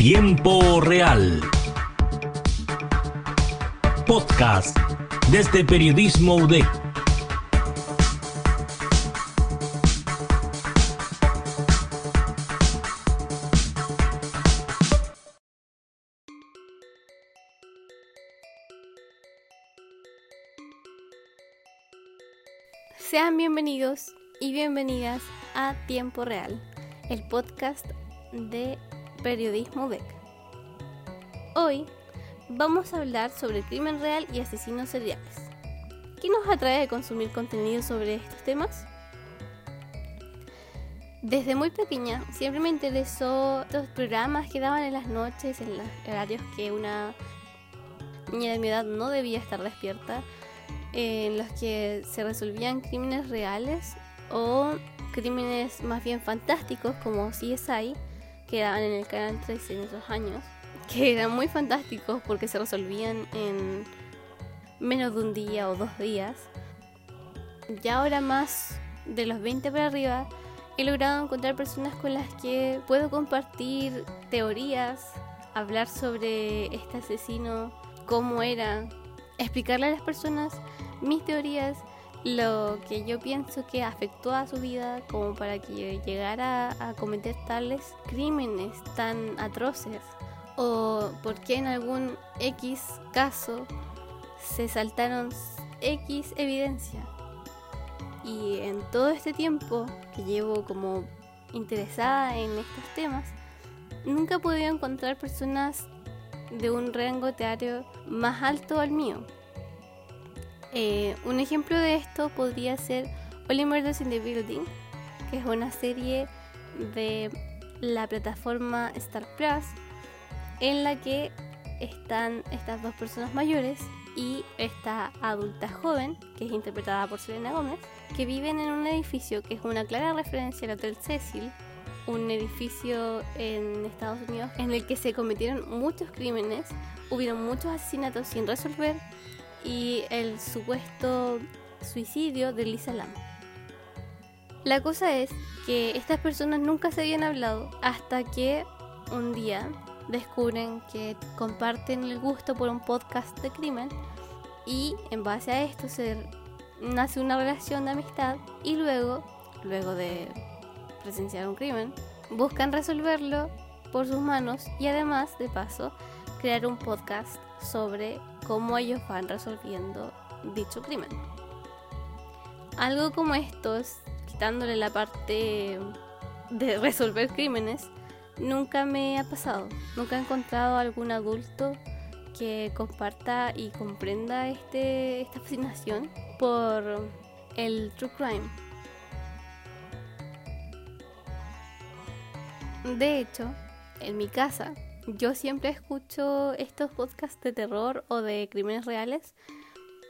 Tiempo Real. Podcast desde Periodismo UDEC. Sean bienvenidos y bienvenidas a Tiempo Real, el podcast de Periodismo BEC. Hoy vamos a hablar sobre crimen real y asesinos seriales. ¿Qué nos atrae de consumir contenido sobre estos temas? Desde muy pequeña siempre me interesó los programas que daban en las noches, en los horarios que una niña de mi edad no debía estar despierta, en los que se resolvían crímenes reales o crímenes más bien fantásticos como CSI, que daban en el canal 13 en esos años, que eran muy fantásticos porque se resolvían en menos de un día o dos días. Ya ahora más de los 20 para arriba, he logrado encontrar personas con las que puedo compartir teorías, hablar sobre este asesino, cómo era, explicarle a las personas mis teorías, lo que yo pienso que afectó a su vida como para que llegara a cometer tales crímenes tan atroces o por qué en algún X caso se saltaron X evidencia. Y en todo este tiempo que llevo como interesada en estos temas, nunca he podido encontrar personas de un rango teatro más alto al mío. Eh, un ejemplo de esto podría ser Only Murders in the Building, que es una serie de la plataforma Star Plus en la que están estas dos personas mayores y esta adulta joven, que es interpretada por Selena Gómez, que viven en un edificio que es una clara referencia al Hotel Cecil, un edificio en Estados Unidos en el que se cometieron muchos crímenes, hubieron muchos asesinatos sin resolver y el supuesto suicidio de Lisa Lam. La cosa es que estas personas nunca se habían hablado hasta que un día descubren que comparten el gusto por un podcast de crimen y en base a esto se nace una relación de amistad y luego, luego de presenciar un crimen, buscan resolverlo por sus manos y además, de paso, crear un podcast sobre cómo ellos van resolviendo dicho crimen. Algo como estos, quitándole la parte de resolver crímenes, nunca me ha pasado. Nunca he encontrado algún adulto que comparta y comprenda este, esta fascinación por el true crime. De hecho, en mi casa yo siempre escucho estos podcasts de terror o de crímenes reales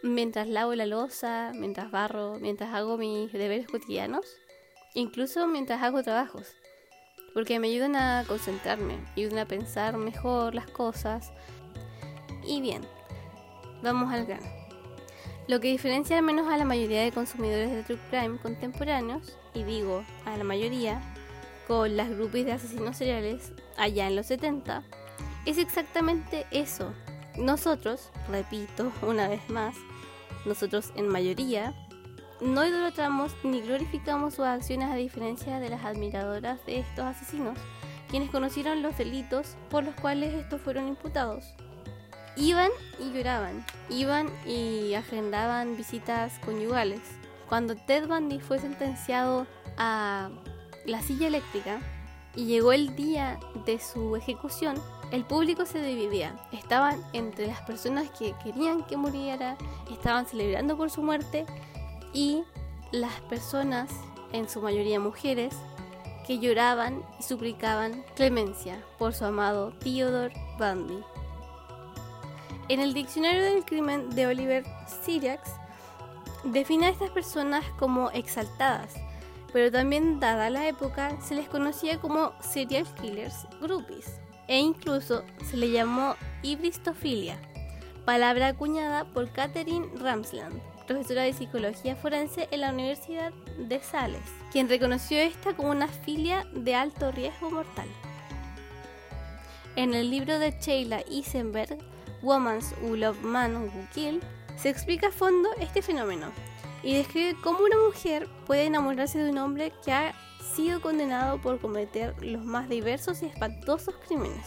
mientras lavo la losa, mientras barro, mientras hago mis deberes cotidianos, incluso mientras hago trabajos, porque me ayudan a concentrarme, ayudan a pensar mejor las cosas. Y bien, vamos al grano. Lo que diferencia al menos a la mayoría de consumidores de True Crime contemporáneos, y digo a la mayoría, con las groupies de asesinos seriales allá en los 70, es exactamente eso. Nosotros, repito una vez más, nosotros en mayoría, no idolatramos ni glorificamos sus acciones a diferencia de las admiradoras de estos asesinos, quienes conocieron los delitos por los cuales estos fueron imputados. Iban y lloraban, iban y agendaban visitas conyugales. Cuando Ted Bundy fue sentenciado a la silla eléctrica y llegó el día de su ejecución, el público se dividía. Estaban entre las personas que querían que muriera, estaban celebrando por su muerte y las personas, en su mayoría mujeres, que lloraban y suplicaban clemencia por su amado Theodore Bundy. En el diccionario del crimen de Oliver Syriax define a estas personas como exaltadas, pero también dada la época se les conocía como serial killers groupies e incluso se le llamó hibristofilia, palabra acuñada por Catherine Ramsland, profesora de psicología forense en la Universidad de Sales, quien reconoció esta como una filia de alto riesgo mortal. En el libro de Sheila Isenberg, Woman's Who Love Man Who Kill, se explica a fondo este fenómeno y describe cómo una mujer puede enamorarse de un hombre que ha sido condenado por cometer los más diversos y espantosos crímenes.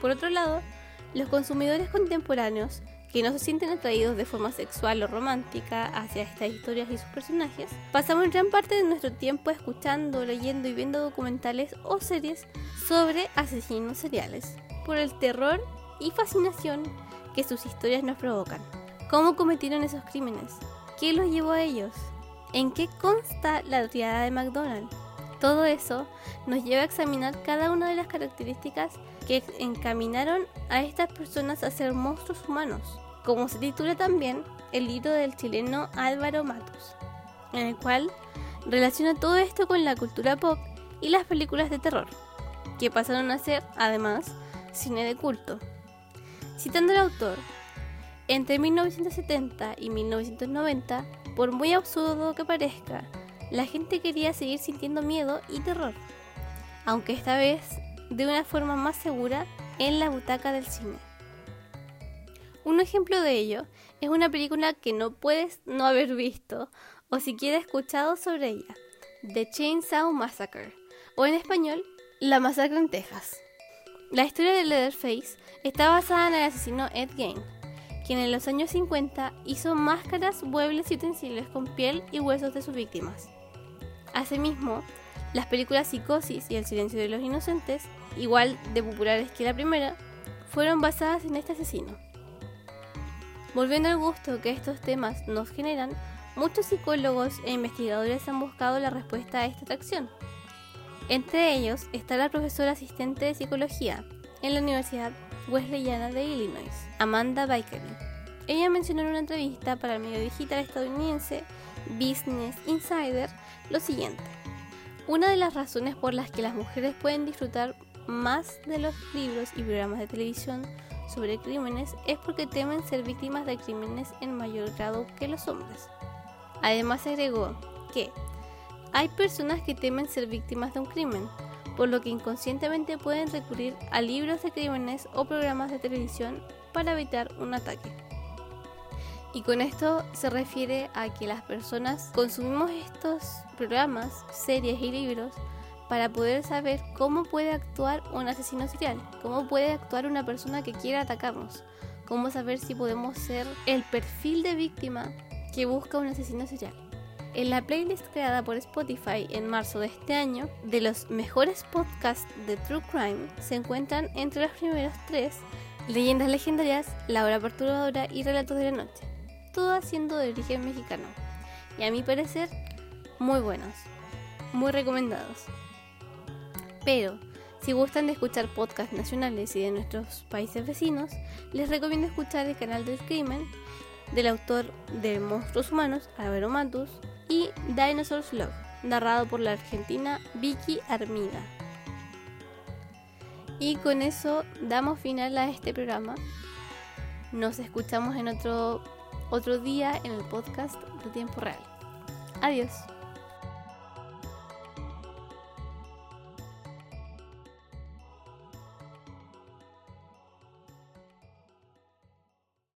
Por otro lado, los consumidores contemporáneos que no se sienten atraídos de forma sexual o romántica hacia estas historias y sus personajes, pasamos gran parte de nuestro tiempo escuchando, leyendo y viendo documentales o series sobre asesinos seriales, por el terror y fascinación que sus historias nos provocan. ¿Cómo cometieron esos crímenes? ¿Qué los llevó a ellos? ¿En qué consta la triada de McDonald? Todo eso nos lleva a examinar cada una de las características que encaminaron a estas personas a ser monstruos humanos como se titula también el libro del chileno Álvaro Matos, en el cual relaciona todo esto con la cultura pop y las películas de terror, que pasaron a ser, además, cine de culto. Citando al autor, entre 1970 y 1990, por muy absurdo que parezca, la gente quería seguir sintiendo miedo y terror, aunque esta vez de una forma más segura en la butaca del cine. Un ejemplo de ello es una película que no puedes no haber visto o siquiera escuchado sobre ella, The Chainsaw Massacre, o en español, La Masacre en Texas. La historia de Leatherface está basada en el asesino Ed Gein, quien en los años 50 hizo máscaras, muebles y utensilios con piel y huesos de sus víctimas. Asimismo, las películas Psicosis y El silencio de los inocentes, igual de populares que la primera, fueron basadas en este asesino. Volviendo al gusto que estos temas nos generan, muchos psicólogos e investigadores han buscado la respuesta a esta atracción. Entre ellos está la profesora asistente de psicología en la Universidad Wesleyana de Illinois, Amanda Bakery. Ella mencionó en una entrevista para el medio digital estadounidense Business Insider lo siguiente. Una de las razones por las que las mujeres pueden disfrutar más de los libros y programas de televisión sobre crímenes es porque temen ser víctimas de crímenes en mayor grado que los hombres. Además agregó que hay personas que temen ser víctimas de un crimen, por lo que inconscientemente pueden recurrir a libros de crímenes o programas de televisión para evitar un ataque. Y con esto se refiere a que las personas consumimos estos programas, series y libros para poder saber cómo puede actuar un asesino serial, cómo puede actuar una persona que quiera atacarnos, cómo saber si podemos ser el perfil de víctima que busca un asesino serial. En la playlist creada por Spotify en marzo de este año, de los mejores podcasts de True Crime, se encuentran entre los primeros tres Leyendas Legendarias, La Hora Perturbadora y Relatos de la Noche, todas siendo de origen mexicano, y a mi parecer, muy buenos, muy recomendados. Pero, si gustan de escuchar podcasts nacionales y de nuestros países vecinos, les recomiendo escuchar el canal del crimen del autor de Monstruos Humanos, Álvaro Matus, y Dinosaurs Love, narrado por la argentina Vicky Armida. Y con eso damos final a este programa. Nos escuchamos en otro, otro día en el podcast de tiempo real. Adiós.